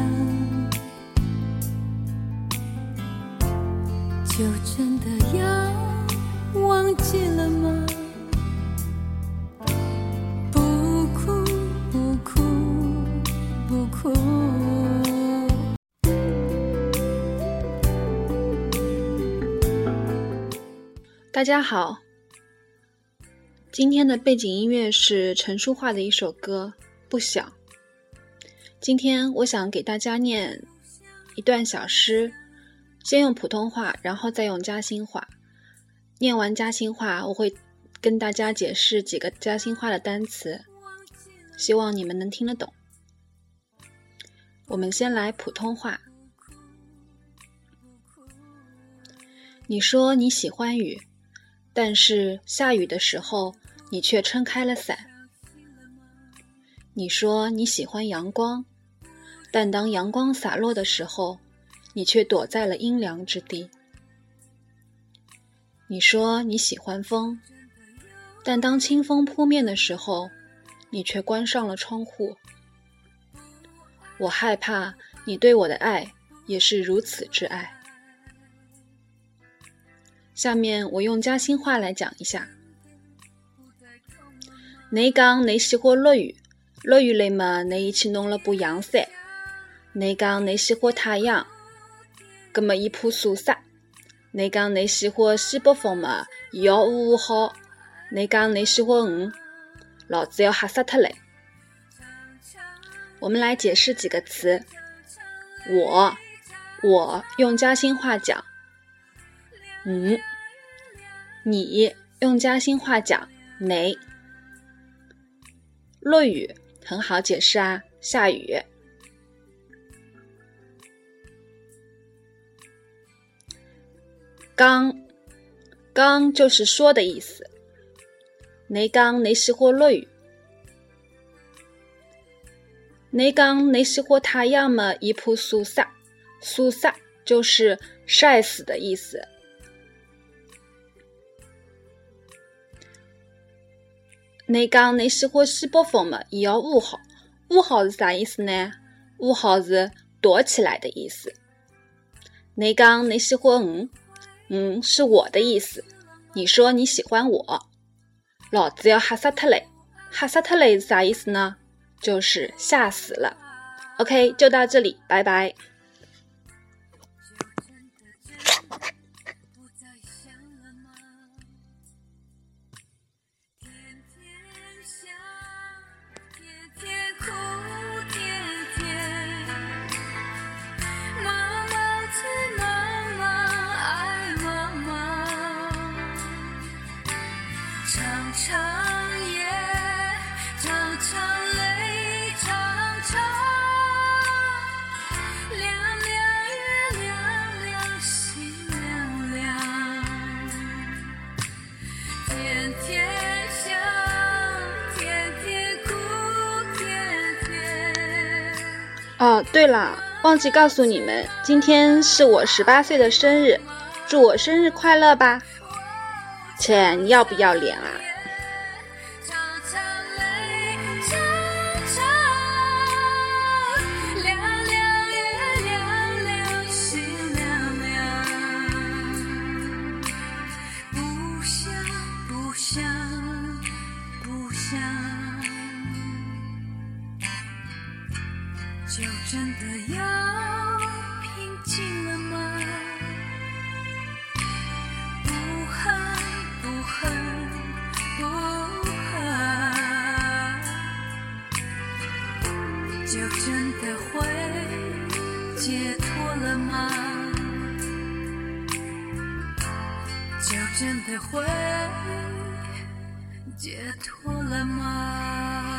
想，就真的要忘记了吗？不哭，不哭，不哭。大家好，今天的背景音乐是陈淑桦的一首歌《不想》。今天我想给大家念一段小诗，先用普通话，然后再用嘉兴话。念完嘉兴话，我会跟大家解释几个嘉兴话的单词，希望你们能听得懂。我们先来普通话。你说你喜欢雨。但是下雨的时候，你却撑开了伞。你说你喜欢阳光，但当阳光洒落的时候，你却躲在了阴凉之地。你说你喜欢风，但当清风扑面的时候，你却关上了窗户。我害怕你对我的爱也是如此之爱。下面我用嘉兴话来讲一下。你讲你喜欢落雨，落雨了嘛，你去弄了把阳伞。你讲你喜欢太阳，葛么一铺沙伞。你讲你喜欢西北风嘛，要呜呜好。你讲你喜欢鱼，老子要吓死他嘞。我们来解释几个词。我，我用嘉兴话讲。嗯，你用嘉兴话讲，你落雨很好解释啊，下雨。刚刚就是说的意思。你刚你喜欢落雨，你刚你喜欢太阳么？一铺苏晒，苏晒就是晒死的意思。你讲你喜欢西北风嘛？也要捂好，捂好是啥意思呢？捂好是躲起来的意思。你讲你喜欢我，嗯，是我的意思。你说你喜欢我，老子要吓死他嘞！吓死他嘞是啥意思呢？就是吓死了。OK，就到这里，拜拜。哦，对了，忘记告诉你们，今天是我十八岁的生日，祝我生日快乐吧！切，你要不要脸啊？真的要平静了吗？不恨不恨不恨就真的会解脱了吗？就真的会解脱了吗？